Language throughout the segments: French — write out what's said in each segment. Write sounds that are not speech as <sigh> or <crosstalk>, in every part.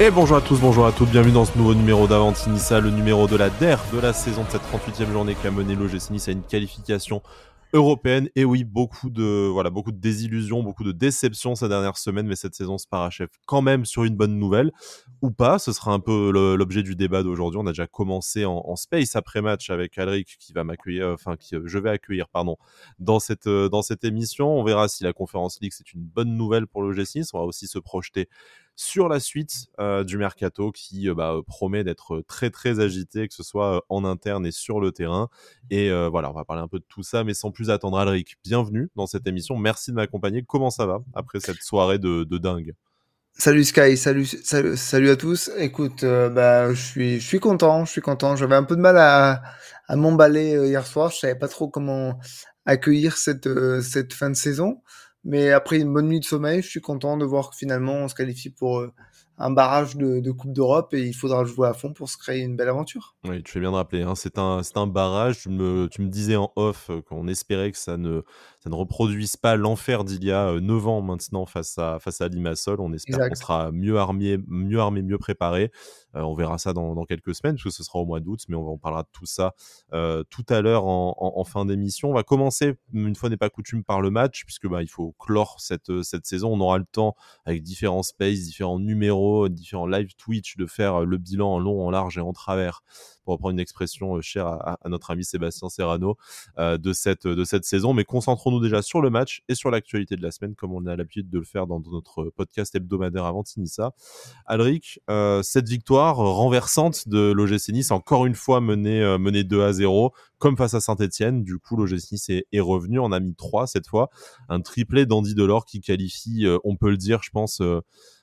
Et bonjour à tous, bonjour à toutes, bienvenue dans ce nouveau numéro d'Avantinissa, le numéro de la DER de la saison de cette 38e journée qui a mené l'OGC Nice à une qualification européenne. Et oui, beaucoup de, voilà, beaucoup de désillusions, beaucoup de déceptions ces dernières semaines, mais cette saison se parachève quand même sur une bonne nouvelle, ou pas. Ce sera un peu l'objet du débat d'aujourd'hui. On a déjà commencé en, space après-match avec Alric qui va m'accueillir, euh, enfin, qui, euh, je vais accueillir, pardon, dans cette, euh, dans cette émission. On verra si la conférence League c'est une bonne nouvelle pour le G6. On va aussi se projeter sur la suite du mercato qui bah, promet d'être très très agité, que ce soit en interne et sur le terrain. Et voilà, on va parler un peu de tout ça, mais sans plus attendre, Alric, bienvenue dans cette émission. Merci de m'accompagner. Comment ça va après cette soirée de, dingue? Salut Sky, salut, salut, à tous. Écoute, bah, je suis, je suis content, je suis content. J'avais un peu de mal à, à m'emballer hier soir. Je savais pas trop comment accueillir cette, cette fin de saison. Mais après une bonne nuit de sommeil, je suis content de voir que finalement on se qualifie pour euh, un barrage de, Coupe d'Europe et il faudra jouer à fond pour se créer une belle aventure. Oui, tu fais bien de rappeler, hein. c'est un, barrage. Tu me, tu me disais en off euh, qu'on espérait que ça ne, ça ne reproduise pas l'enfer d'il y a 9 euh, ans maintenant face à, face à Limassol. On espère qu'on sera mieux armé, mieux armé, mieux préparé. Euh, on verra ça dans, quelques semaines, parce que ce sera au mois d'août, mais on, parlera de tout ça tout à l'heure en, fin d'émission. On va commencer, une fois n'est pas coutume, par le match, puisque bah, il faut clore cette, cette saison. On aura le temps, avec différents spaces, différents numéros, différents live Twitch, de faire le bilan en long, en large et en travers, pour reprendre une expression chère à, notre ami Sébastien Serrano, de, cette, de cette saison. Mais concentrons-nous déjà sur le match et sur l'actualité de la semaine, comme on a l'habitude de le faire dans notre podcast hebdomadaire avant Tinissa. Alric, cette victoire renversante de l'OGC Nice, encore une fois menée, menée 2 à 0, comme face à Saint-Etienne. Du coup, l'OGC Nice est, revenu, en a mis 3 cette fois. Un triplé d'Andy Delors qui qualifie, on peut le dire, je pense,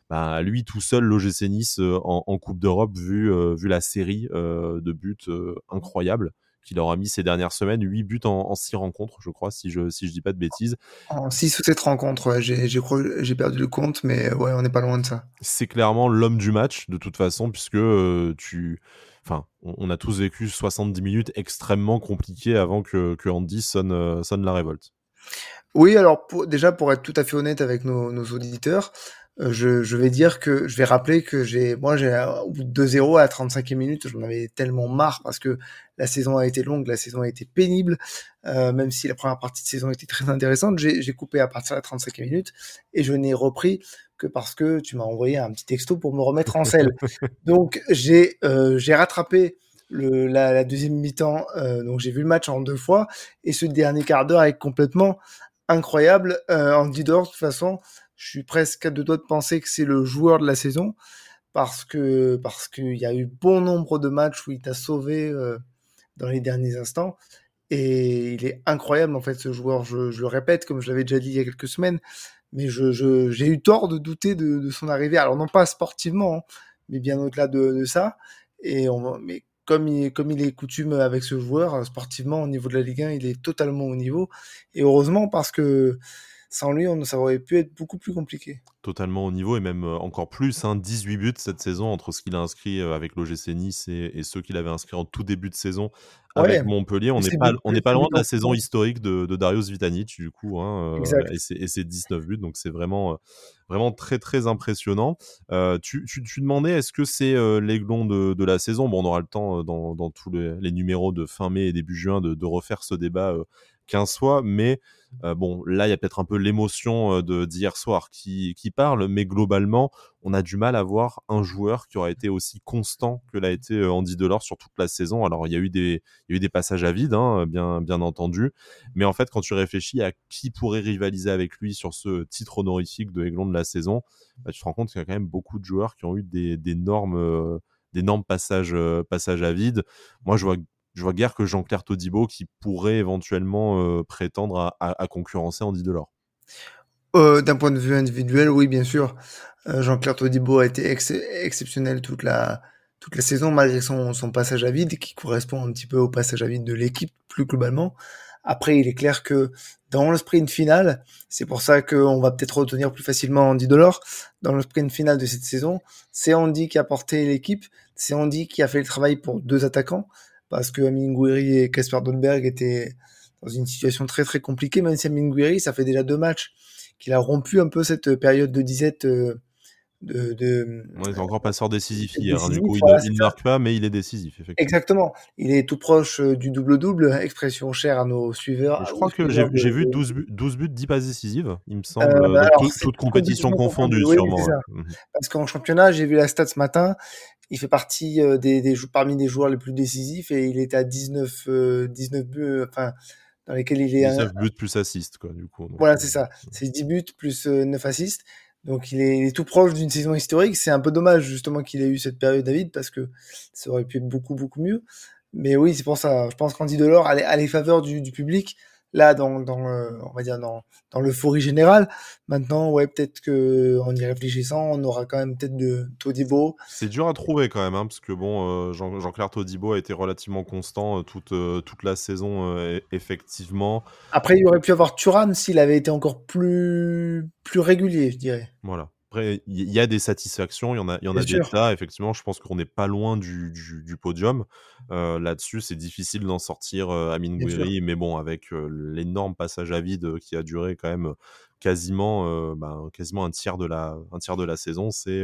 bah, lui tout seul l'OGC Nice euh, en, Coupe d'Europe vu, euh, vu la série euh, de buts incroyable qu'il aura mis ces dernières semaines, 8 buts en, en 6 rencontres, je crois, si je si je dis pas de bêtises. En 6 ou 7 rencontres, j'ai perdu le compte, mais ouais, on n'est pas loin de ça. C'est clairement l'homme du match, de toute façon, puisque tu... Enfin, on, a tous vécu 70 minutes extrêmement compliquées avant que, que Andy sonne, sonne la révolte. Oui, alors déjà, pour être tout à fait honnête avec nos, nos auditeurs, euh, je, je, vais dire que je vais rappeler que j'ai moi j'ai au bout de 2-0 à la 35e minute j'en avais tellement marre parce que la saison a été longue la saison a été pénible. Euh, même si la première partie de saison était très intéressante j'ai coupé à partir de la 35e minute et je n'ai repris que parce que tu m'as envoyé un petit texto pour me remettre en selle. <laughs> Donc j'ai euh, j'ai rattrapé le, la, la deuxième mi-temps euh, donc j'ai vu le match en deux fois et ce dernier quart d'heure est complètement incroyable. Euh, Andy Dor de toute façon je suis presque à deux doigts de penser que c'est le joueur de la saison parce que parce qu'il y a eu bon nombre de matchs où il t'a sauvé euh, dans les derniers instants et il est incroyable en fait ce joueur. Je, le répète comme je l'avais déjà dit il y a quelques semaines, mais je, j'ai eu tort de douter de, son arrivée. Alors non pas sportivement, hein, mais bien au-delà de, ça. Et on, mais comme il, comme il est coutume avec ce joueur, sportivement au niveau de la Ligue 1, il est totalement au niveau. Et heureusement parce que sans lui, on, ça aurait pu être beaucoup plus compliqué. Totalement au niveau et même euh, encore plus. Hein, 18 buts cette saison entre ce qu'il a inscrit euh, avec l'OGC Nice et, ceux qu'il avait inscrits en tout début de saison avec Montpellier. On n'est pas, on pas loin de la saison historique de, Darius Vitanic, du coup, hein, euh, et, ses, 19 buts. Donc c'est vraiment, vraiment très, très impressionnant. tu, tu, demandais, est-ce que c'est l'aiglon de, de, la saison? Bon, on aura le temps dans, dans tous les, numéros de fin mai et début juin de, de refaire ce débat qu'un soit, mais euh, bon, là, il y a peut-être un peu l'émotion euh, de d'hier soir qui, qui parle, mais globalement, on a du mal à voir un joueur qui aura été aussi constant que l'a été euh, Andy Delors sur toute la saison. Alors, il y a eu des, y a eu des passages à vide, hein, bien, bien entendu, mais en fait, quand tu réfléchis à qui pourrait rivaliser avec lui sur ce titre honorifique de Aiglon de la saison, bah, tu te rends compte qu'il y a quand même beaucoup de joueurs qui ont eu des, d'énormes d'énormes passages, passages à vide. Moi, je vois je vois guère que Jean-Claire Todibo qui pourrait éventuellement euh, prétendre à, concurrencer Andy Delors. Euh, D'un point de vue individuel, oui, bien sûr. Euh, Jean-Claire Todibo a été exceptionnel toute la, toute la saison, malgré son, son, passage à vide, qui correspond un petit peu au passage à vide de l'équipe plus globalement. Après, il est clair que dans le sprint final, c'est pour ça qu'on va peut-être retenir plus facilement Andy Delors, dans le sprint final de cette saison, c'est Andy qui a porté l'équipe, c'est Andy qui a fait le travail pour deux attaquants, parce que Amin Gouiri et Kasper Dolberg étaient dans une situation très très compliquée, même si Amin Gouiri, ça fait déjà deux matchs qu'il a rompu un peu cette période de disette euh, de, de ouais, il encore passeur décisif hier. Hein, du coup, il, ne marque pas, mais il est décisif. Effectivement. Exactement. Il est tout proche du double-double, expression chère à nos suiveurs. Je crois que j'ai vu 12 buts, 12 buts, 10 passes décisives, il me semble, euh, bah alors, toute compétition confondue, sûrement. Mmh Parce qu'en championnat, j'ai vu la stat ce matin, il fait partie des, des, parmi des joueurs les plus décisifs et il est à 19, 19 buts, enfin, dans lesquels il est. 19 buts plus assists, quoi, du coup. voilà, c'est ça. C'est 10 buts plus 9 assists. Donc il est, tout proche d'une saison historique. C'est un peu dommage justement qu'il ait eu cette période, David, parce que ça aurait pu être beaucoup beaucoup mieux. Mais oui, c'est pour ça. Je pense qu'Andy Delors a les, faveurs du, du public là dans, dans on va dire dans, dans l'euphorie générale. Maintenant, ouais, peut-être que en y réfléchissant, on aura quand même peut-être de Todibo. C'est dur à trouver quand même, hein, parce que bon, euh, Jean, claire Todibo a été relativement constant euh, toute, euh, toute la saison, effectivement. Après, il aurait pu avoir Turam s'il avait été encore plus, plus régulier, je dirais. Voilà il y a des satisfactions, il y en a, il y en a des tas. Effectivement, je pense qu'on n'est pas loin du, du, podium. Euh, là-dessus, c'est difficile d'en sortir euh, à Gouiri, mais bon, avec euh, l'énorme passage à vide qui a duré quand même quasiment, bah, quasiment un tiers de la, un tiers de la saison, c'est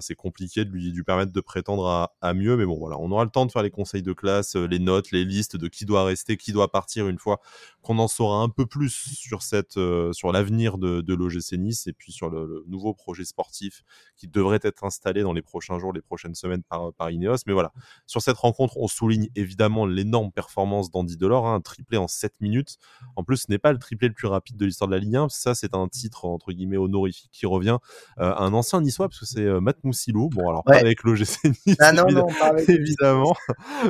c'est compliqué de lui, permettre de prétendre à, mieux, mais bon, voilà, on aura le temps de faire les conseils de classe, les notes, les listes de qui doit rester, qui doit partir une fois qu'on en saura un peu plus sur cette, sur l'avenir de, l'OGC Nice et puis sur le, nouveau projet sportif qui devrait être installé dans les prochains jours, les prochaines semaines par, par Ineos. Mais voilà, sur cette rencontre, on souligne évidemment l'énorme performance d'Andy Delors, hein, un triplé en 7 minutes. En plus, ce n'est pas le triplé le plus rapide de l'histoire de la Ligue 1, ça c'est un titre entre guillemets honorifique qui revient à un ancien niçois, parce que c'est Matt Moussilou. Bon, alors pas avec l'OGC Nice, ah non, non, pas avec évidemment.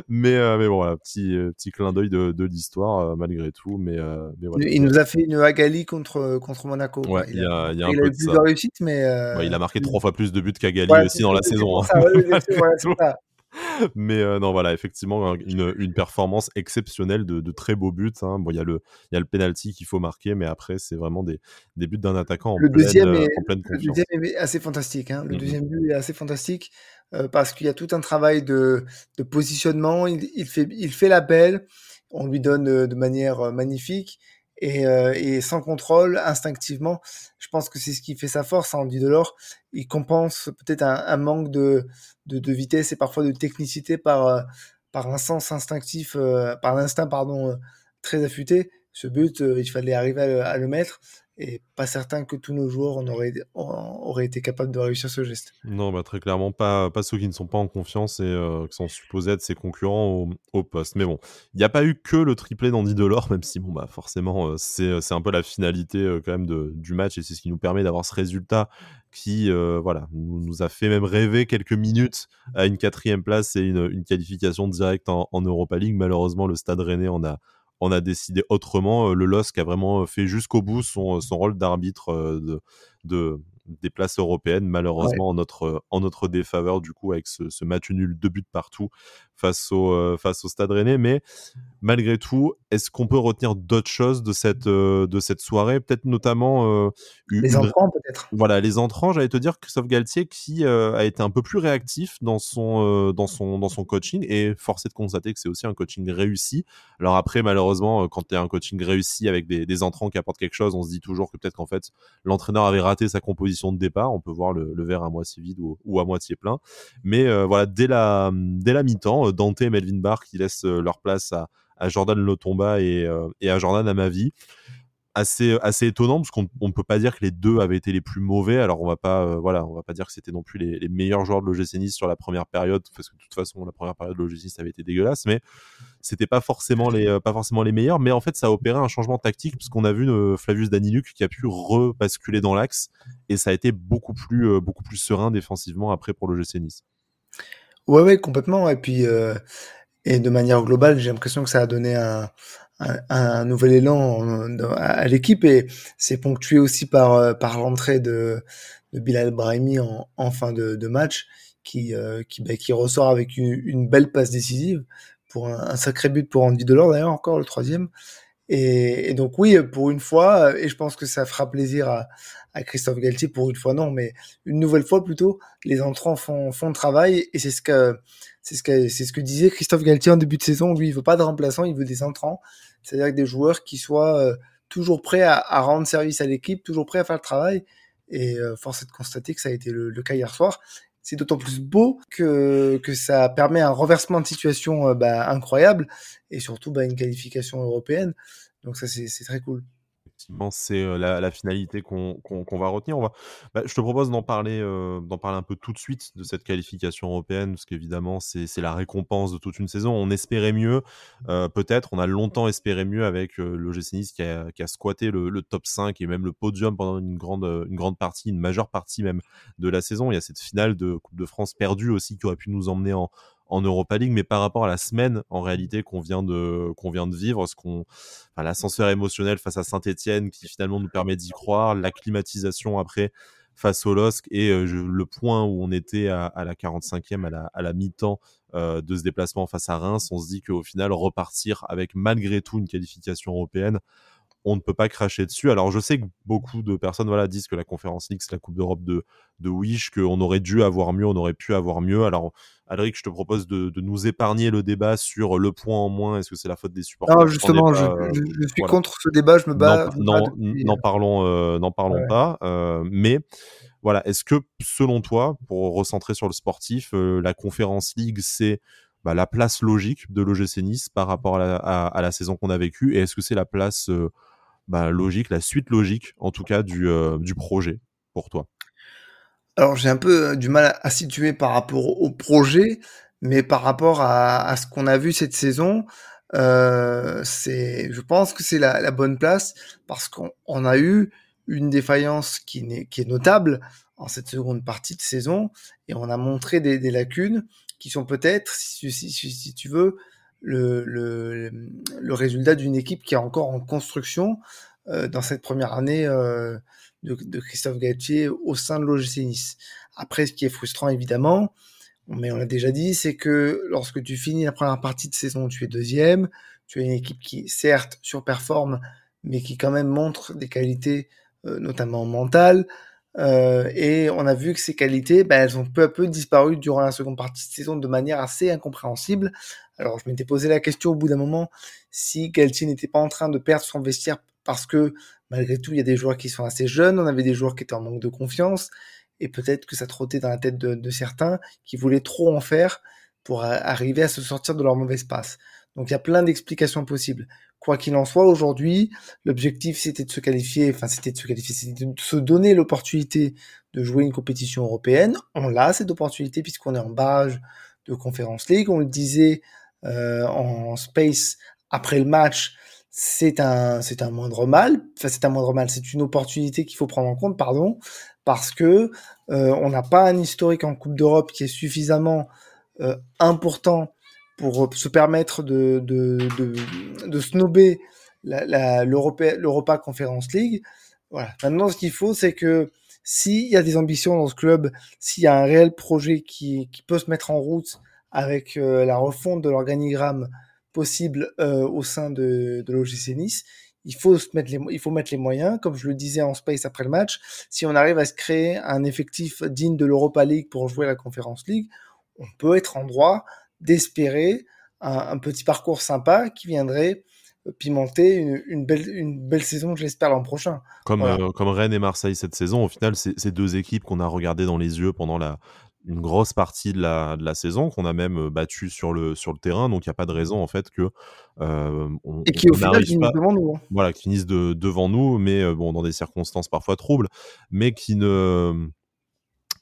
mais, euh, mais bon, voilà, petit, euh, petit clin d'œil de, de l'histoire, euh, malgré tout. Mais, mais voilà. Il nous a fait une Agali contre, contre Monaco. Ouais, il, a, il, a, il a eu plus de réussite, mais. il a marqué trois fois plus de buts qu'Agali aussi dans la saison. <laughs> Mais euh, non, voilà, effectivement, une, une performance exceptionnelle de, de, très beaux buts. Hein. Bon, il y a le, y a le penalty qu'il faut marquer, mais après, c'est vraiment des, des buts d'un attaquant en, le pleine, deuxième est, en pleine confiance. Le deuxième est assez fantastique. Hein. Le mmh deuxième but est assez fantastique euh, parce qu'il y a tout un travail de, de positionnement. Il, il, fait, il fait l'appel, on lui donne euh, de manière magnifique et, euh, et, sans contrôle, instinctivement. Je pense que c'est ce qui fait sa force, Andy Delors. Il compense peut-être un, un, manque de, de, de, vitesse et parfois de technicité par, euh, par un sens instinctif, euh, par l'instinct pardon, très affûté. Ce but, il fallait arriver à le mettre et pas certain que tous nos joueurs auraient, auraient été capables de réussir ce geste. Non, bah, très clairement, pas, ceux qui ne sont pas en confiance et euh, qui sont supposés être ses concurrents au, poste. Mais bon, il n'y a pas eu que le triplé d'Andy Delors, même si bah, forcément, euh, c'est, c'est un peu la finalité euh, du match et c'est ce qui nous permet d'avoir ce résultat qui voilà, nous, a fait même rêver quelques minutes à une quatrième place et une, une qualification directe en, en Europa League. Malheureusement, le Stade Rennais en a on a décidé autrement. Euh, le LOSC a vraiment fait jusqu'au bout son, son rôle d'arbitre euh, de, des places européennes, malheureusement en, notre, en notre défaveur, du coup, avec ce, ce match nul, deux buts partout face au, euh, face au Stade Rennais. Mais malgré tout, est-ce qu'on peut retenir d'autres choses de cette, euh, de cette soirée? Peut-être notamment. Euh, les entrants, peut-être. Voilà, les entrants, j'allais te dire Christophe Galtier qui a été un peu plus réactif dans son, dans son, dans son coaching et forcé de constater que c'est aussi un coaching réussi. Alors après, malheureusement, quand tu as un coaching réussi avec des, des entrants qui apportent quelque chose, on se dit toujours que peut-être qu'en fait, l'entraîneur avait raté sa composition de départ. On peut voir le, verre à moitié vide ou, à moitié plein. Mais voilà, dès la, mi-temps, Dante et Melvin Barr qui laissent euh, leur place à, Jordan Lotomba et, euh, et à Jordan Amavi assez assez étonnant parce qu'on ne peut pas dire que les deux avaient été les plus mauvais. Alors on va pas euh, voilà on va pas dire que c'était non plus les, meilleurs joueurs de l'OGC Nice sur la première période parce que de toute façon la première période de l'OGC Nice avait été dégueulasse mais c'était pas forcément les pas forcément les meilleurs. Mais en fait ça a opéré un changement tactique parce qu'on a vu Flavius Daniluk qui a pu rebasculer dans l'axe et ça a été beaucoup plus beaucoup plus serein défensivement après pour l'OGC Nice. Ouais, ouais, complètement. Et puis, euh, et de manière globale, j'ai l'impression que ça a donné un, un, nouvel élan à, l'équipe et c'est ponctué aussi par, euh, par l'entrée de, Bilal Brahimi en, fin de, match qui, euh, bah, qui ressort avec une, belle passe décisive pour un, sacré but pour Andy Delors d'ailleurs, encore le troisième. Et, et, donc oui, pour une fois, et je pense que ça fera plaisir à, à Christophe Galtier pour une fois non, mais une nouvelle fois plutôt, les entrants font, font le travail et c'est ce que c'est ce c'est ce que disait Christophe Galtier en début de saison. Lui, il veut pas de remplaçants, il veut des entrants, c'est-à-dire des joueurs qui soient euh, toujours prêts à, à, rendre service à l'équipe, toujours prêts à faire le travail. Et force est de constater que ça a été le, cas hier soir. C'est d'autant plus beau que, que ça permet un renversement de situation bah, incroyable et surtout bah, une qualification européenne. Donc ça, c'est très cool c'est la, finalité qu'on va retenir. Bah, je te propose d'en parler, un peu tout de suite de cette qualification européenne, parce qu'évidemment, c'est la récompense de toute une saison. On espérait mieux, peut-être. On a longtemps espéré mieux avec le a, qui a squatté le, top 5 et même le podium pendant une grande, une grande partie, une majeure partie même de la saison. Il y a cette finale de Coupe de France perdue aussi qui aurait pu nous emmener en, en Europa League, mais par rapport à la semaine en réalité qu'on vient de qu'on vient de vivre, ce qu'on l'ascenseur émotionnel face à Saint-Etienne qui finalement nous permet d'y croire, l'acclimatisation après face au LOSC et euh, le point où on était à, la 45e, à la, à la mi-temps euh, de ce déplacement face à Reims, on se dit qu'au final, repartir avec malgré tout une qualification européenne, on ne peut pas cracher dessus. Alors je sais que beaucoup de personnes voilà, disent que la Conférence League, c'est la Coupe d'Europe de, de Wish, qu'on aurait dû avoir mieux, on aurait pu avoir mieux. Alors Alric, je te propose de, nous épargner le débat sur le point en moins, est-ce que c'est la faute des supporters? Non, justement, je, suis contre ce débat, je me bats. N'en euh, parlons, euh, n'en parlons pas. Euh, mais voilà, est-ce que selon toi, pour recentrer sur le sportif, la Conférence League, c'est bah, la place logique de l'OGC Nice par rapport à la, saison qu'on a vécue? Et est-ce que c'est la place bah, logique, la suite logique, en tout cas, du, du projet pour toi? Alors, j'ai un peu du mal à situer par rapport au projet, mais par rapport à, ce qu'on a vu cette saison, c'est, je pense que c'est la, bonne place parce qu'on a eu une défaillance qui, est, qui est notable en cette seconde partie de saison et on a montré des, lacunes qui sont peut-être, si, tu veux, le, résultat d'une équipe qui est encore en construction euh, dans cette première année euh, de, Christophe Galtier au sein de l'OGC Nice. Après, ce qui est frustrant évidemment, mais on l'a déjà dit, c'est que lorsque tu finis la première partie de saison, tu es deuxième, tu as une équipe qui certes surperforme, mais qui quand même montre des qualités euh, notamment mentales, euh, et on a vu que ces qualités, ben, elles ont peu à peu disparu durant la seconde partie de saison de manière assez incompréhensible. Alors je m'étais posé la question au bout d'un moment si Galtier n'était pas en train de perdre son vestiaire parce que malgré tout il y a des joueurs qui sont assez jeunes, on avait des joueurs qui étaient en manque de confiance et peut-être que ça trottait dans la tête de, certains qui voulaient trop en faire pour arriver à se sortir de leur mauvaise passe. Donc il y a plein d'explications possibles. Quoi qu'il en soit, aujourd'hui, l'objectif c'était de se qualifier, enfin c'était de se qualifier, c'était de se donner l'opportunité de jouer une compétition européenne. On l'a cette opportunité puisqu'on est en barrage de Conference League. On le disait euh, en space après le match, c'est un c'est un moindre mal. C'est un moindre mal, c'est une opportunité qu'il faut prendre en compte, pardon, parce que euh, on n'a pas un historique en Coupe d'Europe qui est suffisamment euh, important pour se permettre de, de, de, de snober l'Europa Conference League. Voilà. Maintenant, ce qu'il faut, c'est que s'il y a des ambitions dans ce club, s'il y a un réel projet qui, qui peut se mettre en route avec euh, la refonte de l'organigramme possible euh, au sein de, de l'OGC Nice, il faut, se mettre les, il faut mettre les moyens, comme je le disais en space après le match, si on arrive à se créer un effectif digne de l'Europa League pour jouer la Conference League, on peut être en droit d'espérer un, petit parcours sympa qui viendrait pimenter une, belle, une belle saison, je l'espère, l'an prochain. Comme, euh, comme Rennes et Marseille cette saison, au final, c'est deux équipes qu'on a regardées dans les yeux pendant la, une grosse partie de la, de la saison, qu'on a même euh, battu sur le, sur le terrain. Donc, il n'y a pas de raison, en fait, que. Euh, on, et qui, au final, finissent devant nous. Hein. Voilà, qui finissent de, devant nous, mais bon, dans des circonstances parfois troubles, mais qui ne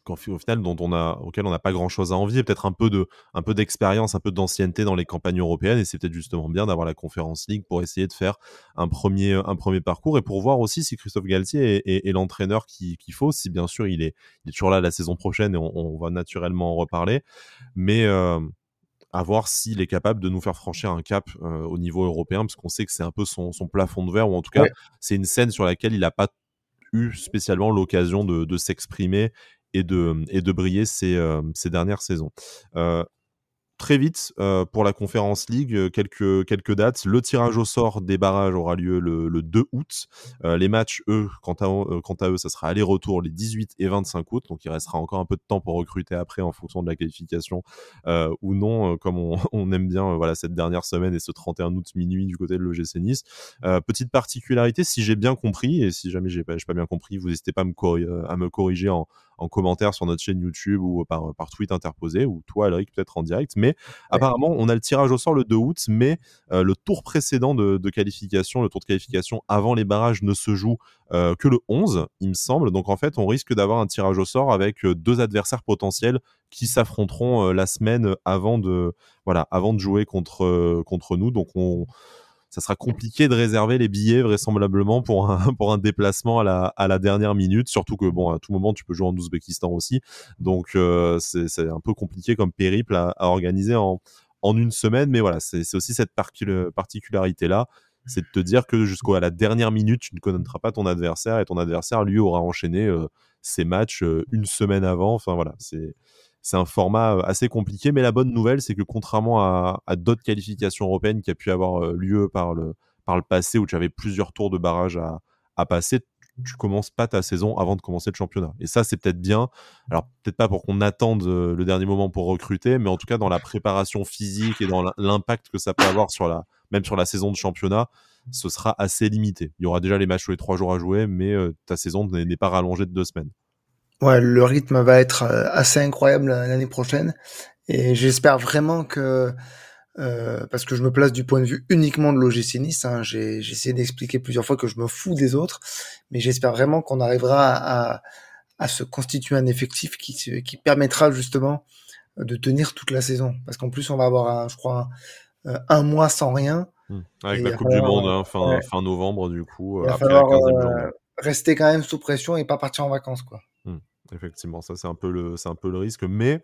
au final dont on a, auquel on n'a pas grand chose à envier, peut-être un peu de, un peu d'expérience, un peu d'ancienneté dans les campagnes européennes, et c'est peut-être justement bien d'avoir la Conférence League pour essayer de faire un premier, un premier parcours et pour voir aussi si Christophe Galtier est, l'entraîneur qu'il faut, si bien sûr il est, il est toujours là la saison prochaine et on, va naturellement en reparler, mais euh, à voir s'il est capable de nous faire franchir un cap euh, au niveau européen, parce qu'on sait que c'est un peu son, son, plafond de verre, ou en tout cas, c'est une scène sur laquelle il n'a pas eu spécialement l'occasion de, de s'exprimer et de, et de briller ces, euh, ces dernières saisons. Euh, très vite euh, pour la conférence League, euh, quelques, quelques dates. Le tirage au sort des barrages aura lieu le, 2 août. Euh, les matchs, eux, quant à, quant à eux, ça sera aller-retour les 18 et 25 août. Donc il restera encore un peu de temps pour recruter après en fonction de la qualification ou non, comme <laughs> on, aime bien voilà, cette dernière semaine et ce 31 août minuit du côté de l'OGC Nice. petite particularité, si j'ai bien compris, et si jamais j'ai pas, pas bien compris, vous n'hésitez pas à me, à me corriger en, en commentaire sur notre chaîne YouTube ou par, par tweet interposé, ou toi, Alric, peut-être en direct. Mais apparemment, on a le tirage au sort le 2 août, mais euh, le tour précédent de, qualification, le tour de qualification avant les barrages ne se joue euh, que le 11, il me semble. Donc en fait, on risque d'avoir un tirage au sort avec euh, deux adversaires potentiels qui s'affronteront la semaine avant de, voilà, avant de jouer contre, contre nous. Donc on ça sera compliqué de réserver les billets vraisemblablement pour un, <laughs> pour un déplacement à la, à la dernière minute, surtout que bon, à tout moment tu peux jouer en Ouzbékistan aussi, donc euh, c'est un peu compliqué comme périple à, organiser en, en une semaine, mais voilà, c'est aussi cette particularité là, c'est de te dire que jusqu'à la dernière minute, tu ne connaîtras pas ton adversaire et ton adversaire lui aura enchaîné euh, ses matchs euh, une semaine avant. Enfin voilà, c'est c'est un format euh, assez compliqué. Mais la bonne nouvelle, c'est que contrairement à, d'autres qualifications européennes qui a pu avoir euh, lieu par le, passé, où tu avais plusieurs tours de barrage à, à passer, tu commences pas ta saison avant de commencer le championnat. Et ça, c'est peut-être bien. Alors, peut-être pas pour qu'on attende euh, le dernier moment pour recruter, mais en tout cas, dans la préparation physique et dans l'impact que ça peut avoir sur la, même sur la saison de championnat, ce sera assez limité. Il y aura déjà les matchs tous les trois jours à jouer, mais ta saison n'est pas rallongée de deux semaines. Ouais, le rythme va être euh, assez incroyable l'année prochaine. Et j'espère vraiment que, euh, parce que je me place du point de vue uniquement de l'OGC Nice, hein, j'ai essayé d'expliquer plusieurs fois que je me fous des autres, mais j'espère vraiment qu'on arrivera à, à, se constituer un effectif qui, qui permettra justement de tenir toute la saison. Parce qu'en plus, on va avoir, un, je crois, un, un mois sans rien. Mmh. Avec la Coupe du Monde, hein, fin, fin novembre, du coup, après la 15e journée. Rester quand même sous pression et pas partir en vacances, quoi. Effectivement, ça c'est un peu le un peu le risque, mais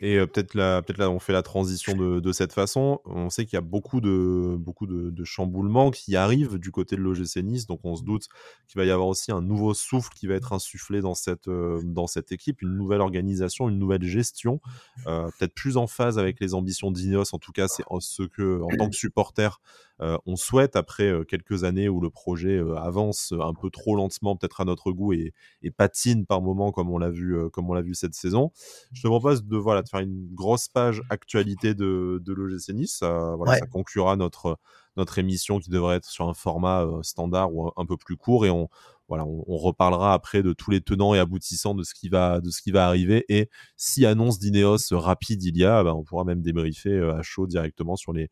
et peut-être là peut-être là on fait la transition de, de cette façon. On sait qu'il y a beaucoup de beaucoup de, chamboulements qui arrivent du côté de l'OGC Nice, donc on se doute qu'il va y avoir aussi un nouveau souffle qui va être insufflé dans cette dans cette équipe, une nouvelle organisation, une nouvelle gestion, euh, peut-être plus en phase avec les ambitions d'Ineos. En tout cas, c'est ce que en tant que supporter on souhaite après euh, quelques années où le projet euh, avance un peu trop lentement, peut-être à notre goût et, patine par moments comme on l'a vu, comme on l'a vu cette saison. Je te propose de voilà de faire une grosse page actualité de, de l'OGC Nice. voilà, ça conclura notre notre émission qui devrait être sur un format standard ou un, peu plus court et on voilà, on, reparlera après de tous les tenants et aboutissants de ce qui va, de ce qui va arriver. Et si annonce d'Ineos rapide il y a, bah, on pourra même débriefer à chaud directement sur les,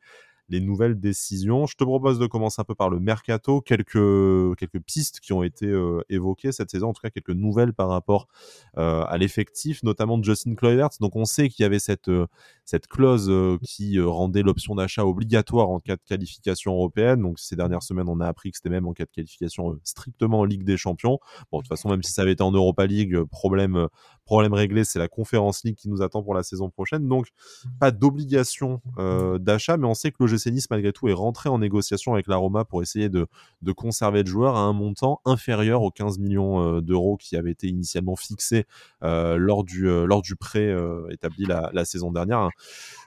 les nouvelles décisions. Je te propose de commencer un peu par le mercato, quelques, quelques pistes qui ont été euh, évoquées cette saison, en tout cas quelques nouvelles par rapport euh, à l'effectif, notamment de Justin Kluivert. Donc on sait qu'il y avait cette, euh, cette clause qui rendait l'option d'achat obligatoire en cas de qualification européenne. Donc ces dernières semaines, on a appris que c'était même en cas de qualification strictement en Ligue des Champions. Bon, de toute façon, même si ça avait été en Europa League, problème, problème réglé, c'est la Conférence League qui nous attend pour la saison prochaine. Donc pas d'obligation d'achat, mais on sait que le Nice, malgré tout, est rentré en négociation avec la Roma pour essayer de, conserver le joueur à un montant inférieur aux 15 millions euh, d'euros qui avait été initialement fixé euh, lors, du, euh, lors du prêt établi la, saison dernière.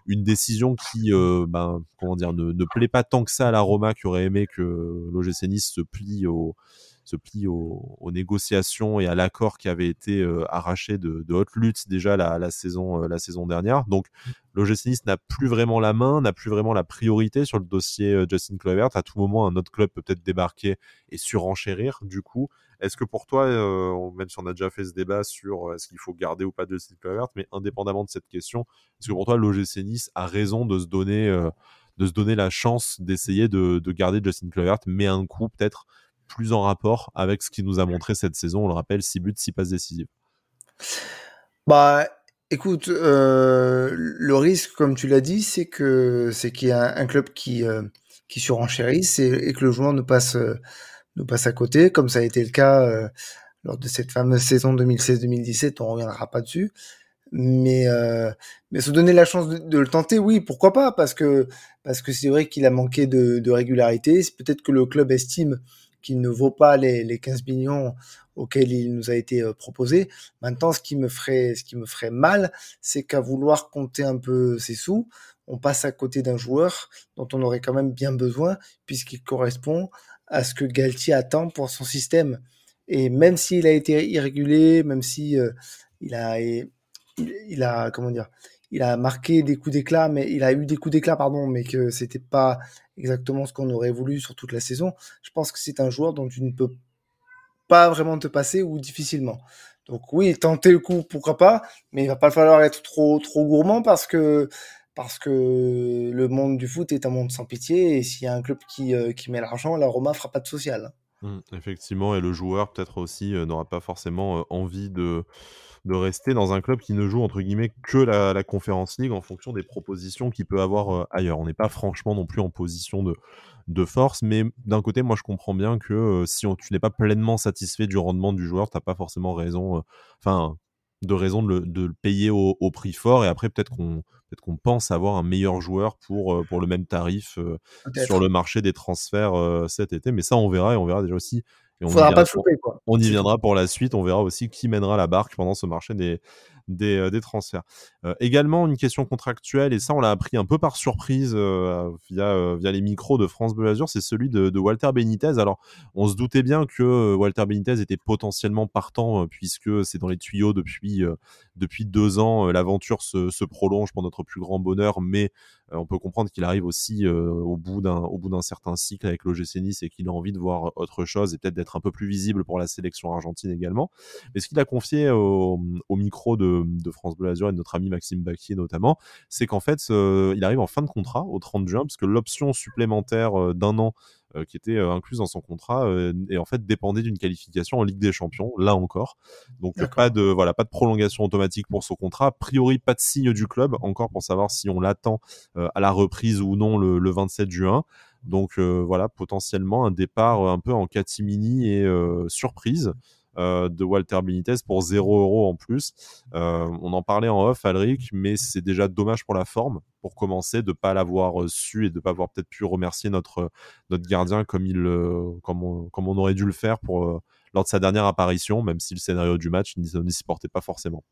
Une décision qui ben, comment dire, ne, ne, plaît pas tant que ça à la Roma qui aurait aimé que l'OGC Nice se plie au se plie aux, négociations et à l'accord qui avait été euh, arraché de, de Hot Lutz déjà la, saison, euh, la saison dernière. Donc, mmh. l'OGC Nice n'a plus vraiment la main, n'a plus vraiment la priorité sur le dossier euh, Justin Kluivert. À tout moment, un autre club peut peut-être débarquer et surenchérir. Du coup, est-ce que pour toi, même si on a déjà fait ce débat sur est-ce qu'il faut garder ou pas Justin Kluivert, mais indépendamment de cette question, est-ce que pour toi, l'OGC Nice a raison de se donner, de se donner la chance d'essayer de, de, garder Justin Kluivert, mais un coup peut-être plus en rapport avec ce qu'il nous a montré cette saison. On le rappelle, 6 buts, 6 passes décisives. Bah, écoute, euh, le risque, comme tu l'as dit, c'est que c'est qu'il y a un, club qui euh, qui surenchérisse et, que le joueur ne passe euh, ne passe à côté, comme ça a été le cas lors de cette fameuse saison 2016-2017. On reviendra pas dessus. Mais mais se donner la chance de, le tenter, oui, pourquoi pas? Parce que parce que c'est vrai qu'il a manqué de, de régularité. C'est peut-être que le club estime qu'il ne vaut pas les, les 15 millions auxquels il nous a été euh, proposé. Maintenant, ce qui me ferait, ce qui me ferait mal, c'est qu'à vouloir compter un peu ses sous, on passe à côté d'un joueur dont on aurait quand même bien besoin, puisqu'il correspond à ce que Galtier attend pour son système. Et même s'il a été irrégulier, même si euh, il a, il, a, comment dire, il a marqué des coups d'éclat, mais il a eu des coups d'éclat, pardon, mais que c'était pas exactement ce qu'on aurait voulu sur toute la saison. Je pense que c'est un joueur dont tu ne peux pas vraiment te passer ou difficilement. Donc oui, tenter le coup, pourquoi pas, mais il va pas falloir être trop trop gourmand parce que parce que le monde du foot est un monde sans pitié et s'il y a un club qui, euh, qui met l'argent, la Roma fera pas de social. Mmh, effectivement, et le joueur peut-être aussi euh, n'aura pas forcément envie de de rester dans un club qui ne joue entre guillemets que la, la Conference League en fonction des propositions qu'il peut avoir ailleurs. On n'est pas franchement non plus en position de de force. Mais d'un côté, moi, je comprends bien que si tu n'es pas pleinement satisfait du rendement du joueur, tu n'as pas forcément raison, enfin, de raison de le, payer au, prix fort. Et après, peut-être qu'on peut-être qu'on pense avoir un meilleur joueur pour, euh, pour le même tarif sur le marché des transferts cet été. Mais ça, on verra et on verra déjà aussi. Et on Faudra pas quoi. On y viendra pour la suite. On verra aussi qui mènera la barque pendant ce marché des, des, euh, des transferts. Euh, également, une question contractuelle, et ça, on l'a appris un peu par surprise euh, via, via les micros de France Bleu Azur, c'est celui de, Walter Benitez. Alors, on se doutait bien que Walter Benitez était potentiellement partant, puisque c'est dans les tuyaux depuis, depuis deux ans. L'aventure se, se, prolonge pour notre plus grand bonheur, mais on peut comprendre qu'il arrive aussi au bout d'un certain cycle avec l'OGC Nice et qu'il a envie de voir autre chose et peut-être d'être un peu plus visible pour la sélection argentine également. Mais ce qu'il a confié au micro de de, France Bleu Azur et de notre ami Maxime Baquier notamment, c'est qu'en fait, il arrive en fin de contrat au 30 juin, parce que l'option supplémentaire euh, d'un an euh, qui était euh, incluse dans son contrat et en fait dépendait d'une qualification en Ligue des Champions là encore. Donc pas de voilà pas de prolongation automatique pour son contrat. A priori pas de signe du club encore pour savoir si on l'attend à la reprise ou non le, le 27 juin. Donc voilà potentiellement un départ un peu en catimini et surprise de Walter Benitez pour 0 euros en plus. Euh, on en parlait en off, Alric, mais c'est déjà dommage pour la forme, pour commencer, de ne pas l'avoir euh, su et de ne pas avoir peut-être pu remercier notre, notre gardien comme, il, comme, on, comme on aurait dû le faire pour, lors de sa dernière apparition, même si le scénario du match n'y s'y portait pas forcément.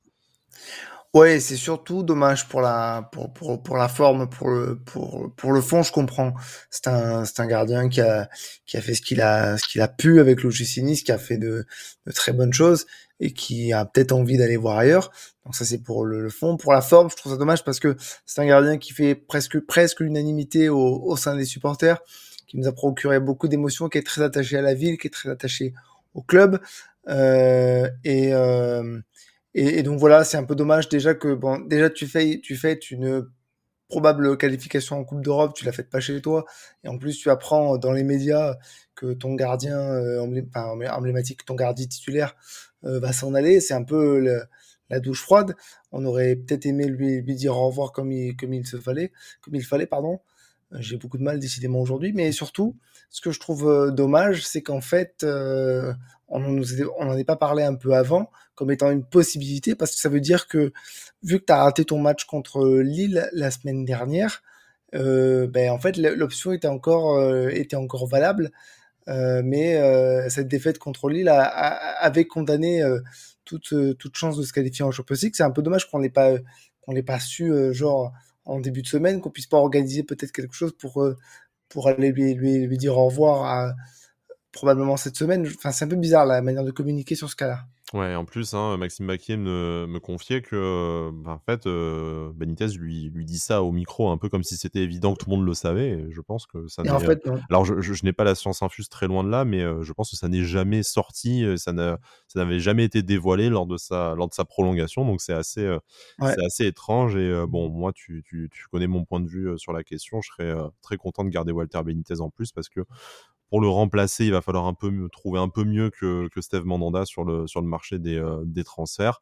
Ouais, c'est surtout dommage pour la pour, pour, pour la forme, pour le pour pour le fond, je comprends. C'est un c'est un gardien qui a qui a fait ce qu'il a ce qu'il a pu avec l'OGC Nice, qui a fait de, de très bonnes choses et qui a peut-être envie d'aller voir ailleurs. Donc ça c'est pour le, fond, pour la forme, je trouve ça dommage parce que c'est un gardien qui fait presque presque l'unanimité au, au sein des supporters, qui nous a procuré beaucoup d'émotions, qui est très attaché à la ville, qui est très attaché au club euh, et euh, et, donc voilà, c'est un peu dommage déjà que bon, déjà tu fais tu fais une probable qualification en Coupe d'Europe, tu l'as fait pas chez toi, et en plus tu apprends dans les médias que ton gardien euh, emblématique, ton gardien titulaire euh, va s'en aller, c'est un peu la douche froide. On aurait peut-être aimé lui, dire au revoir comme il, comme il se fallait, comme il fallait, pardon. J'ai beaucoup de mal décidément aujourd'hui, mais surtout, ce que je trouve euh, dommage, c'est qu'en fait, euh, on n'en est pas parlé un peu avant comme étant une possibilité, parce que ça veut dire que vu que tu as raté ton match contre Lille la semaine dernière, euh, ben en fait l'option était encore était encore valable, mais cette défaite contre Lille avait condamné toute toute chance de se qualifier en Champions League. C'est un peu dommage qu'on l'ait pas pas su genre en début de semaine, qu'on puisse pas organiser peut-être quelque chose pour, euh, pour aller lui, lui, lui, dire au revoir probablement cette semaine. Enfin, c'est un peu bizarre la manière de communiquer sur ce cas-là. Ouais, en plus, hein, Maxime Baquier me, me confiait que, bah, en fait, euh, Benitez lui, lui dit ça au micro un peu comme si c'était évident que tout le monde le savait. je pense que ça. En fait, Alors, je, je, n'ai pas la science infuse très loin de là, mais euh, je pense que ça n'est jamais sorti, ça n'avait jamais été dévoilé lors de sa, lors de sa prolongation. Donc, c'est assez, euh, c'est assez étrange. Et bon, moi, tu, tu, tu, connais mon point de vue sur la question. Je serais très content de garder Walter Benitez en plus parce que pour le remplacer, il va falloir un peu trouver un peu mieux que, que Steve Mandanda sur le, sur le marché des, euh, des transferts.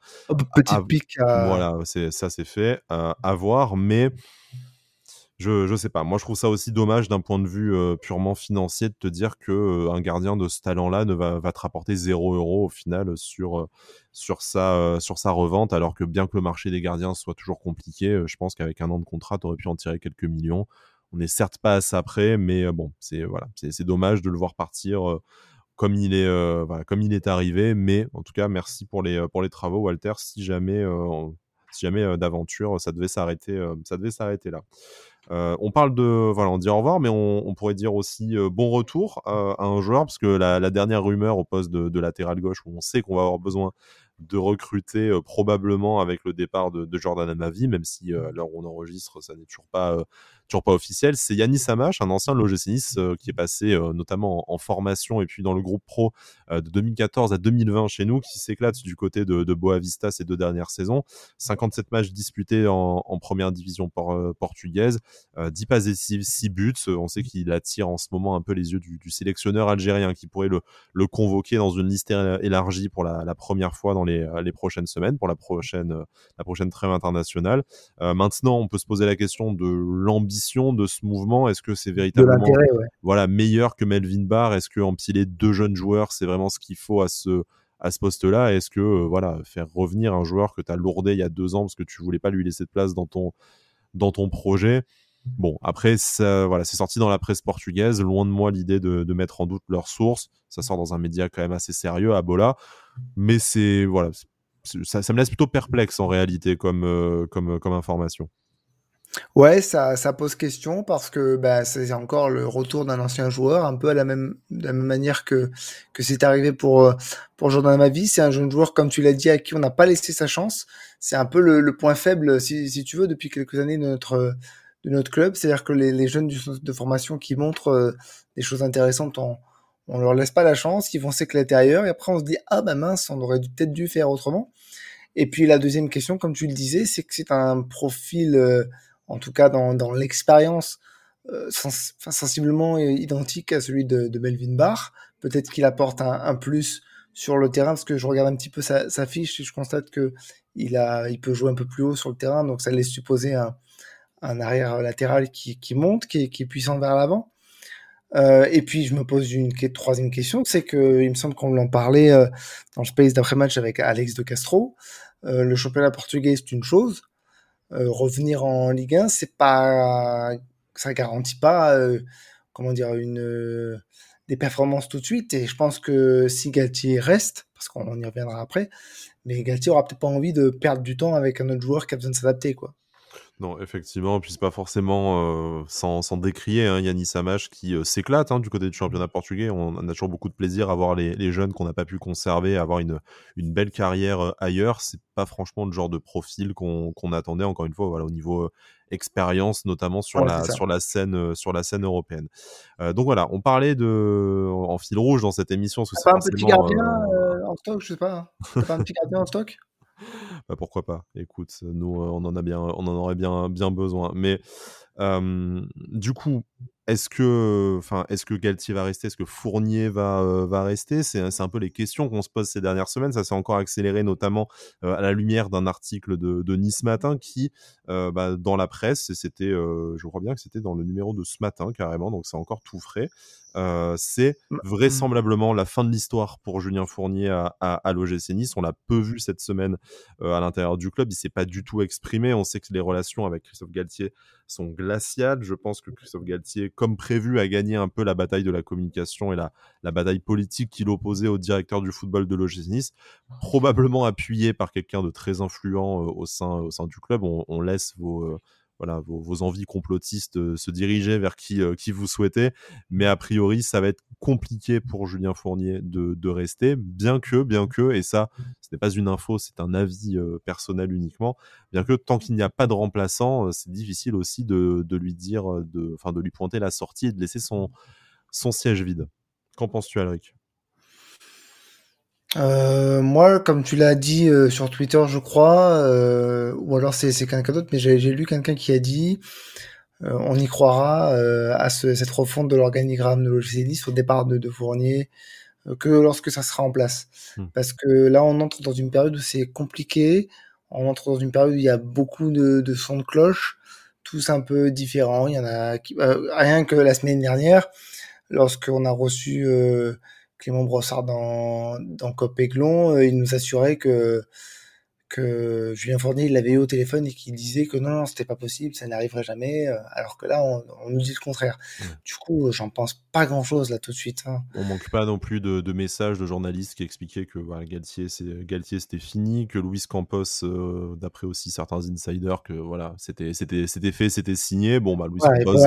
petit pic. Voilà, c'est, ça c'est fait. à voir, mais je, je sais pas. Moi, je trouve ça aussi dommage d'un point de vue euh, purement financier de te dire que euh, un gardien de ce talent-là ne va, va te rapporter 0 euros au final sur, sur, sa, sur sa revente, alors que bien que le marché des gardiens soit toujours compliqué, je pense qu'avec un an de contrat, tu aurais pu en tirer quelques millions. On n'est certes pas à ça près, mais euh, bon, c'est voilà, c'est dommage de le voir partir euh, comme il est euh, comme il est arrivé. Mais en tout cas, merci pour les les travaux, Walter. Si jamais si jamais d'aventure ça devait s'arrêter, ça devait s'arrêter là. on parle de, voilà, on dit au revoir, mais on, pourrait dire aussi bon retour à un joueur, parce que la, dernière rumeur au poste de, latéral gauche, où on sait qu'on va avoir besoin de recruter euh, probablement avec le départ de, Jordan Amavi, même si euh, là où on enregistre, ça n'est toujours pas, euh, toujours pas officiel. C'est Yanis Amash, un ancien de l'OGC Nice qui est passé notamment en, formation et puis dans le groupe pro de 2014 à 2020 chez nous, qui s'éclate du côté de, Boavista ces deux dernières saisons. 57 matchs disputés en, première division portugaise, 10 passes et 6, buts. On sait qu'il attire en ce moment un peu les yeux du, sélectionneur algérien qui pourrait le, convoquer dans une liste élargie pour la, première fois dans les euh, les, prochaines semaines, pour la prochaine, euh, la prochaine trêve internationale. Euh, maintenant, on peut se poser la question de l'ambition de ce mouvement. Est-ce que c'est véritablement voilà, meilleur que Melvin Barr? Est-ce qu'empiler deux jeunes joueurs, c'est vraiment ce qu'il faut à ce, à ce poste-là? Est-ce que voilà, faire revenir un joueur que tu as lourdé il y a deux ans parce que tu voulais pas lui laisser de place dans ton, dans ton projet? Bon, après, voilà, c'est sorti dans la presse portugaise. Loin de moi l'idée de, de, mettre en doute leurs sources. Ça sort dans un média quand même assez sérieux, à Bola mais c'est voilà, ça, ça, me laisse plutôt perplexe en réalité comme, euh, comme, comme information. Ouais, ça, ça pose question parce que bah, c'est encore le retour d'un ancien joueur, un peu à la même, de la même manière que, que c'est arrivé pour, euh, pour Jordan Mavi. C'est un jeune joueur, comme tu l'as dit, à qui on n'a pas laissé sa chance. C'est un peu le, le, point faible, si, si tu veux, depuis quelques années de notre, de notre club. C'est-à-dire que les, les jeunes de formation qui montrent euh, des choses intéressantes en, on leur laisse pas la chance, ils vont s'éclater ailleurs, et après on se dit ah bah mince, on aurait peut-être dû faire autrement. Et puis la deuxième question, comme tu le disais, c'est que c'est un profil, euh, en tout cas dans, dans l'expérience, euh, sensiblement identique à celui de, de Melvin Barr. Peut-être qu'il apporte un, plus sur le terrain, parce que je regarde un petit peu sa, fiche et je constate que il peut jouer un peu plus haut sur le terrain, donc ça laisse supposer un, un arrière latéral qui, qui monte, qui, qui est puissant vers l'avant. Euh, et puis je me pose une troisième question, c'est que il me semble qu'on l'en parlait euh, dans le space d'après-match avec Alex de Castro. Le championnat portugais c'est une chose, revenir en Ligue 1 c'est pas, ça garantit pas, euh, comment dire, une des performances tout de suite. Et je pense que si Galtier reste, parce qu'on y reviendra après, mais Galtier aura peut-être pas envie de perdre du temps avec un autre joueur qui a besoin de s'adapter, quoi. Non, effectivement, puis c'est pas forcément euh, sans, sans, décrier hein, Yannis Samash qui euh, s'éclate hein, du côté du championnat portugais. On, a toujours beaucoup de plaisir à voir les, les jeunes qu'on n'a pas pu conserver, à avoir une, une belle carrière euh, ailleurs. C'est pas franchement le genre de profil qu'on attendait, encore une fois, voilà, au niveau expérience, notamment sur, la, sur, la scène, sur la scène européenne. donc voilà, on parlait de, en fil rouge dans cette émission. Pas un petit gardien en stock, je sais pas. pas un petit gardien en stock? Pourquoi pas Écoute, nous, on en a bien, on en aurait bien, bien besoin. Mais du coup, est-ce que, enfin, est-ce que Galtier va rester? Est-ce que Fournier va, va rester? C'est un peu les questions qu'on se pose ces dernières semaines. Ça s'est encore accéléré, notamment à la lumière d'un article de, de, Nice Matin qui, bah, dans la presse, c'était, je crois bien que c'était dans le numéro de ce matin carrément, donc c'est encore tout frais. c'est mmh. vraisemblablement la fin de l'histoire pour Julien Fournier à, à, à l'OGC Nice. On l'a peu vu cette semaine à l'intérieur du club. Il s'est pas du tout exprimé. On sait que les relations avec Christophe Galtier sont glaciales. Je pense que Christophe Galtier, comme prévu, a gagné un peu la bataille de la communication et la, la bataille politique qu'il opposait au directeur du football de l'OGC Nice, probablement appuyé par quelqu'un de très influent au, sein, au sein du club. On, on laisse vos voilà, vos, envies complotistes euh, se diriger vers qui, euh, qui vous souhaitez. Mais a priori, ça va être compliqué pour Julien Fournier de, de rester, bien que, bien que, et ça, ce n'est pas une info, c'est un avis euh, personnel uniquement, bien que tant qu'il n'y a pas de remplaçant, c'est difficile aussi de, de lui dire, enfin, de lui pointer la sortie et de laisser son, son siège vide. Qu'en penses-tu, Alric? Euh, moi, comme tu l'as dit euh, sur Twitter, je crois, euh, ou alors c'est quelqu'un d'autre, mais j'ai lu quelqu'un qui a dit on y croira à ce, cette refonte de l'organigramme de l'OGC10 au départ de, de Fournier que lorsque ça sera en place. Hmm. Parce que là, on entre dans une période où c'est compliqué, on entre dans une période où il y a beaucoup de, de sons de cloche, tous un peu différents. Il y en a qui, rien que la semaine dernière, lorsqu'on a reçu Clément Brossard dans, dans Copéglon, euh, il nous assurait que, que Julien Fournier l'avait eu au téléphone et qu'il disait que non, non c'était pas possible, ça n'arriverait jamais, euh, alors que là, on, nous dit le contraire. Du coup, j'en pense pas grand-chose là tout de suite. Hein. On manque pas non plus de, messages de journalistes qui expliquaient que voilà, Galtier, Galtier c'était fini, que Luis Campos, euh, d'après aussi certains insiders, que voilà, c'était fait, c'était signé. Bon, bah Luis Campos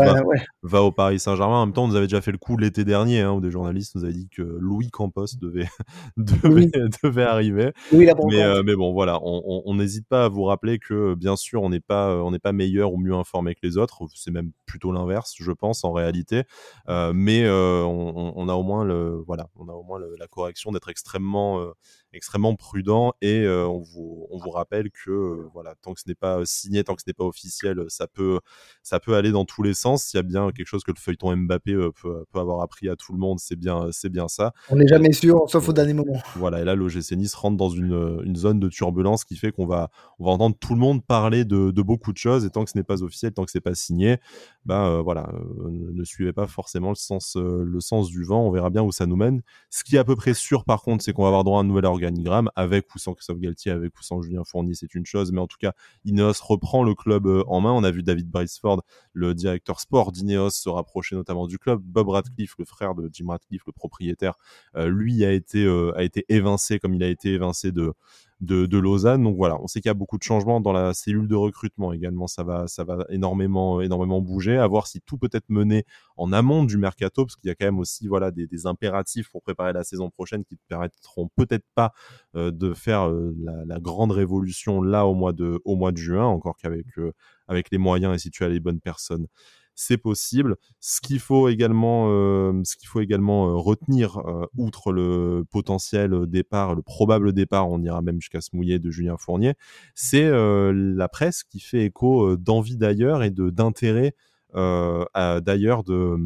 va, au Paris Saint-Germain. En même temps, on nous avait déjà fait le coup l'été dernier, hein, où des journalistes nous avaient dit que Louis Campos devait, <laughs> devait, arriver. mais, euh, mais bon, voilà, on n'hésite pas à vous rappeler que bien sûr, on n'est pas, on n'est pas meilleur ou mieux informé que les autres. C'est même plutôt l'inverse, je pense, en réalité. Euh, mais euh, on, a au moins le, voilà, on a au moins la correction d'être extrêmement, euh, extrêmement prudent et on vous, on vous rappelle que voilà, tant que ce n'est pas signé, tant que ce n'est pas officiel, ça peut, ça peut aller dans tous les sens. Il y a bien quelque chose que le feuilleton Mbappé peut, peut avoir appris à tout le monde, c'est bien, c'est bien ça. On n'est jamais sûr, sauf au dernier moment. Voilà, et là, l'OGC Nice rentre dans une, une zone de turbulence qui fait qu'on va, on va entendre tout le monde parler de, de beaucoup de choses et tant que ce n'est pas officiel, tant que c'est pas signé, bah voilà, ne suivez pas forcément le sens euh, le sens du vent. On verra bien où ça nous mène. Ce qui est à peu près sûr, par contre, c'est qu'on va avoir droit à un nouvel organigramme, avec ou sans Christophe Galtier, avec ou sans Julien Fournier, c'est une chose. Mais en tout cas, Ineos reprend le club euh, en main. On a vu David Braceford, le directeur sport d'Ineos, se rapprocher notamment du club. Bob Radcliffe, le frère de Jim Radcliffe, le propriétaire, euh, lui a été, a été évincé comme il a été évincé de de, Lausanne. Donc voilà, on sait qu'il y a beaucoup de changements dans la cellule de recrutement également. Ça va, ça va énormément, énormément bouger. À voir si tout peut être mené en amont du mercato, parce qu'il y a quand même aussi voilà des, impératifs pour préparer la saison prochaine qui ne permettront peut-être pas euh, de faire euh, la, grande révolution là au mois de, au mois de juin, encore qu'avec euh, avec les moyens et si tu as les bonnes personnes c'est possible. Ce qu'il faut également, euh, ce qu'il faut également euh, retenir, euh, outre le potentiel départ, le probable départ, on ira même jusqu'à se mouiller de Julien Fournier, c'est la presse qui fait écho d'envie d'ailleurs et de d'intérêt d'ailleurs de,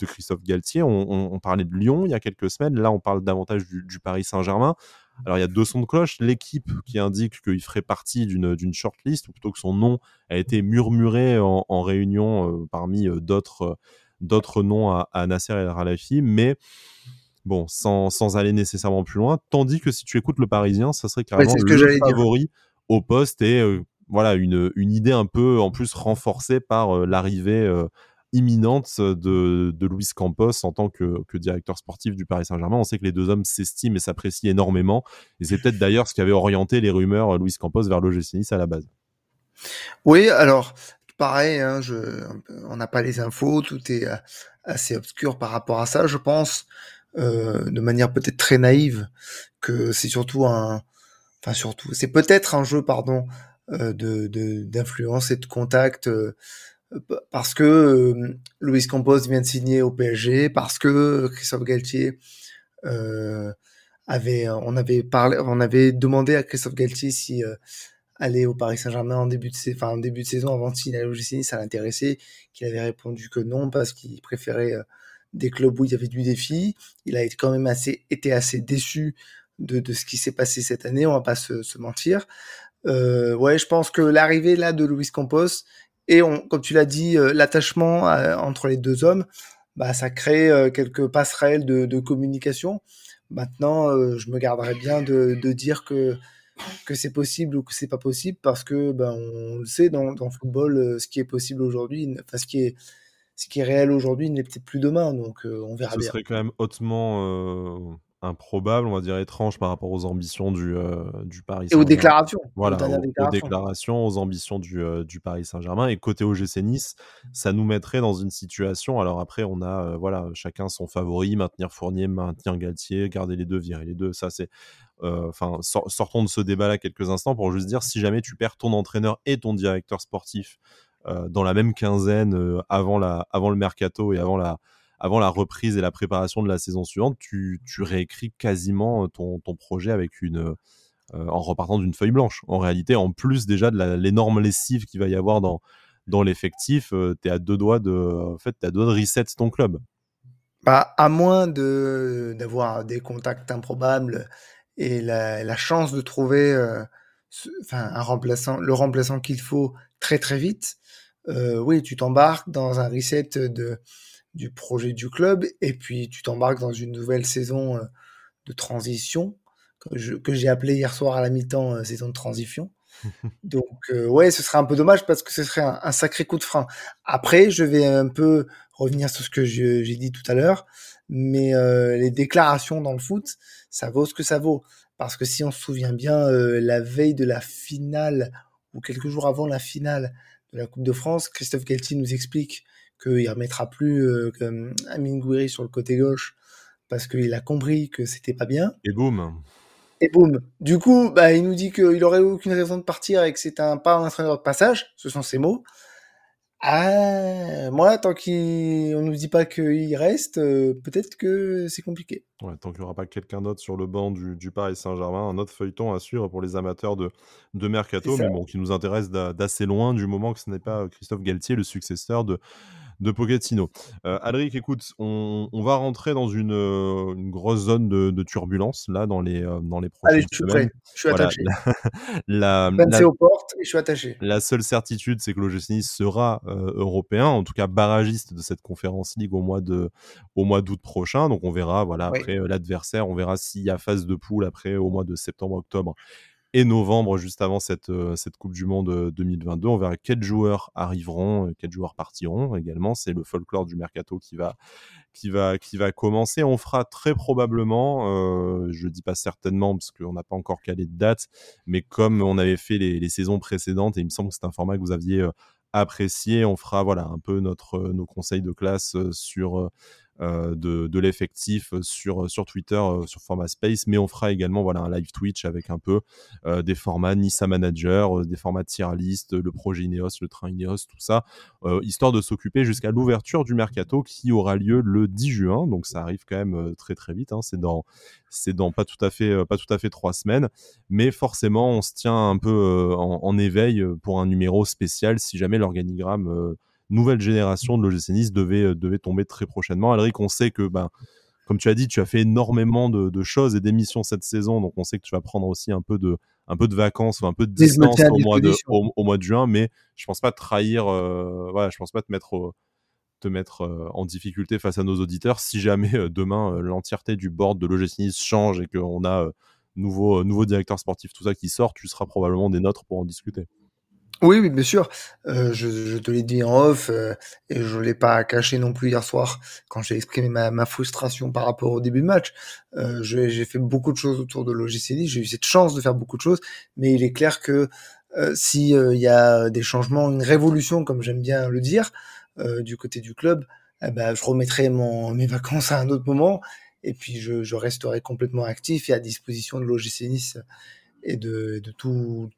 de, Christophe Galtier. On, parlait de Lyon il y a quelques semaines, là on parle davantage du Paris Saint-Germain. Alors il y a deux sons de cloche, l'équipe qui indique qu'il ferait partie d'une shortlist, ou plutôt que son nom a été murmuré en, réunion euh, parmi euh, d'autres d'autres noms à, Nasser El Khalafi, mais bon, sans, sans, aller nécessairement plus loin. Tandis que si tu écoutes le Parisien, ça serait carrément le favori au poste et euh, voilà une, une idée un peu en plus renforcée par l'arrivée imminente de, de Luis Campos en tant que, directeur sportif du Paris Saint-Germain. On sait que les deux hommes s'estiment et s'apprécient énormément. Et c'est peut-être d'ailleurs ce qui avait orienté les rumeurs euh, Luis Campos vers l'OGC Nice à la base. Oui, alors pareil, hein, on n'a pas les infos, tout est euh, assez obscur par rapport à ça. Je pense, euh, de manière peut-être très naïve, que c'est surtout un, enfin surtout, c'est peut-être un jeu, pardon, de d'influence et de contact parce que euh, Luis Campos vient de signer au PSG, parce que Christophe Galtier euh, avait, on avait parlé, on avait demandé à Christophe Galtier si euh, aller au Paris Saint-Germain en début de, enfin, en début de saison avant de signer à l'OGC ça l'intéressait, qu'il avait répondu que non parce qu'il préférait des clubs où il y avait du défi. Il a été quand même assez, été assez déçu de, de ce qui s'est passé cette année, on va pas se, se mentir. Euh, ouais, je pense que l'arrivée là de Luis Campos et on, comme tu l'as dit, euh, l'attachement euh, entre les deux hommes, bah, ça crée euh, quelques passerelles de, de communication. Maintenant, je me garderai bien de, de dire que que c'est possible ou que c'est pas possible parce que ben on le sait dans, dans le football, ce qui est possible aujourd'hui, enfin ce qui est ce qui est réel aujourd'hui n'est peut-être plus demain, donc on verra bien. Ce serait quand même hautement improbable, on va dire étrange par rapport aux ambitions du, euh, du Paris Saint-Germain. Et aux déclarations. Voilà, aux, déclarations. aux ambitions du, euh, du Paris Saint-Germain. Et côté OGC Nice, ça nous mettrait dans une situation. Alors après, on a euh, voilà, chacun son favori, maintenir Fournier, maintenir Galtier, garder les deux, virer les deux. Ça, c'est. Enfin, sortons de ce débat-là quelques instants pour juste dire si jamais tu perds ton entraîneur et ton directeur sportif dans la même quinzaine avant, la, avant le mercato et avant la avant la reprise et la préparation de la saison suivante, tu, réécris quasiment euh, ton, projet avec une, euh, en repartant d'une feuille blanche. En réalité, en plus déjà de l'énorme lessive qu'il va y avoir dans, l'effectif, euh, tu es à deux doigts de, en fait, as deux de reset ton club. Bah, à moins d'avoir des contacts improbables et la, chance de trouver enfin, un remplaçant, le remplaçant qu'il faut très très vite, oui, tu t'embarques dans un reset de du projet du club et puis tu t'embarques dans une nouvelle saison euh, de transition, que j'ai appelé hier soir à la mi-temps saison de transition. <laughs> Donc ouais, ce serait un peu dommage parce que ce serait un, sacré coup de frein. Après, je vais un peu revenir sur ce que j'ai dit tout à l'heure, mais les déclarations dans le foot, ça vaut ce que ça vaut. Parce que si on se souvient bien, la veille de la finale ou quelques jours avant la finale de la Coupe de France, Christophe Galtier nous explique qu'il remettra plus euh, Amine Gouiri sur le côté gauche parce qu'il a compris que c'était pas bien. Et boum. Et boum. Du coup, bah, il nous dit qu'il aurait aucune raison de partir et que c'est un pas un entraîneur de passage. Ce sont ses mots. Ah, moi, tant qu'on ne nous dit pas qu'il reste, euh, peut-être que c'est compliqué. Ouais, tant qu'il n'y aura pas quelqu'un d'autre sur le banc du, Paris Saint-Germain, un autre feuilleton à suivre pour les amateurs de, de Mercato, mais bon, qui nous intéresse d'assez loin du moment que ce n'est pas Christophe Galtier, le successeur de, de Pochettino. Euh, Alric, écoute, on, va rentrer dans une, euh, grosse zone de, turbulence là dans les, euh, dans les prochaines Allez, je suis prêt, je suis attaché. <laughs> La, aux portes et je suis attaché. La seule certitude, c'est que l'OGC Nice sera européen, en tout cas barragiste de cette conférence League au mois de au mois d'août prochain. Donc on verra, voilà, après l'adversaire, on verra s'il y a phase de poule après au mois de septembre-octobre et novembre, juste avant cette, euh, cette Coupe du Monde 2022. Euh, On verra quels joueurs arriveront, euh, quels joueurs partiront également. C'est le folklore du mercato qui va, qui va, qui va commencer. On fera très probablement, euh, je dis pas certainement parce qu'on n'a pas encore calé de date, mais comme on avait fait les, les saisons précédentes, et il me semble que c'est un format que vous aviez apprécié, on fera voilà un peu notre, nos conseils de classe sur de, de l'effectif sur, sur Twitter, euh, sur format Space, mais on fera également voilà, un live Twitch avec un peu euh, des formats Nissa Manager, des formats tier list, le projet Ineos, le train Ineos, tout ça, histoire de s'occuper jusqu'à l'ouverture du mercato qui aura lieu le 10 juin, donc ça arrive quand même très très vite, hein, c'est dans c'est dans pas tout à fait pas tout à fait trois semaines. Mais forcément on se tient un peu en, éveil pour un numéro spécial si jamais l'organigramme nouvelle génération de Nice devait, euh, devait tomber très prochainement. Alric, on sait que, ben, comme tu as dit, tu as fait énormément de, choses et d'émissions cette saison, donc on sait que tu vas prendre aussi un peu de, un peu de vacances ou un peu de distance au mois de, au, mois de juin, mais je pense pas trahir, euh, voilà, je pense pas te mettre, te mettre euh, en difficulté face à nos auditeurs si jamais demain l'entièreté du board de l'OGC change et qu'on a nouveau, nouveau directeur sportif, tout ça qui sort, tu seras probablement des nôtres pour en discuter. Oui, oui, bien sûr. Euh, je, te l'ai dit en off euh, et je l'ai pas caché non plus hier soir quand j'ai exprimé ma, frustration par rapport au début de match. Euh, j'ai fait beaucoup de choses autour de l'OGC j'ai eu cette chance de faire beaucoup de choses, mais il est clair que si il y a des changements, une révolution, comme j'aime bien le dire, du côté du club, eh ben, je remettrai mon, mes vacances à un autre moment et puis je, je resterai complètement actif et à disposition de l'OGC et de, tout,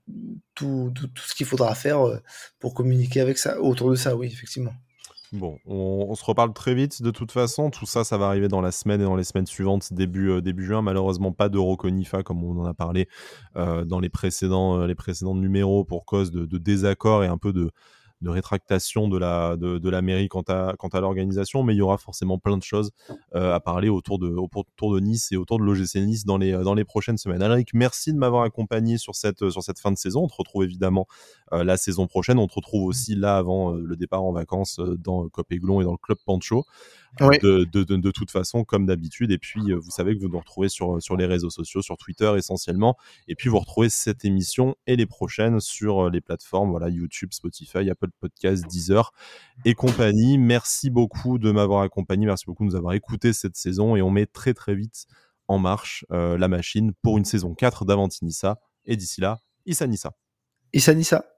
tout, tout, ce qu'il faudra faire euh, pour communiquer avec ça, autour de ça, oui, effectivement. Bon, on, se reparle très vite de toute façon. Tout ça, ça va arriver dans la semaine et dans les semaines suivantes, début, euh, début juin. Malheureusement, pas de Roconifa comme on en a parlé euh, dans les précédents, les précédents numéros pour cause de, de désaccords et un peu de, de rétractation de la, de, de la mairie quant à, quant à l'organisation, mais il y aura forcément plein de choses euh, à parler autour de, autour de Nice et autour de l'OGC Nice dans les, dans les prochaines semaines. Alric, merci de m'avoir accompagné sur cette, sur cette fin de saison. On te retrouve évidemment euh, la saison prochaine. On te retrouve aussi là avant euh, le départ en vacances dans Copéglon et dans le Club Pancho. De, de, de, toute façon, comme d'habitude. Et puis, vous savez que vous nous retrouvez sur, sur les réseaux sociaux, sur Twitter essentiellement. Et puis, vous retrouvez cette émission et les prochaines sur les plateformes, voilà, YouTube, Spotify, Apple Podcast, Deezer et compagnie. Merci beaucoup de m'avoir accompagné. Merci beaucoup de nous avoir écouté cette saison. Et on met très, très vite en marche la machine pour une saison 4 d'Avantinissa. Et d'ici là, Issa Nissa. Issa Nissa.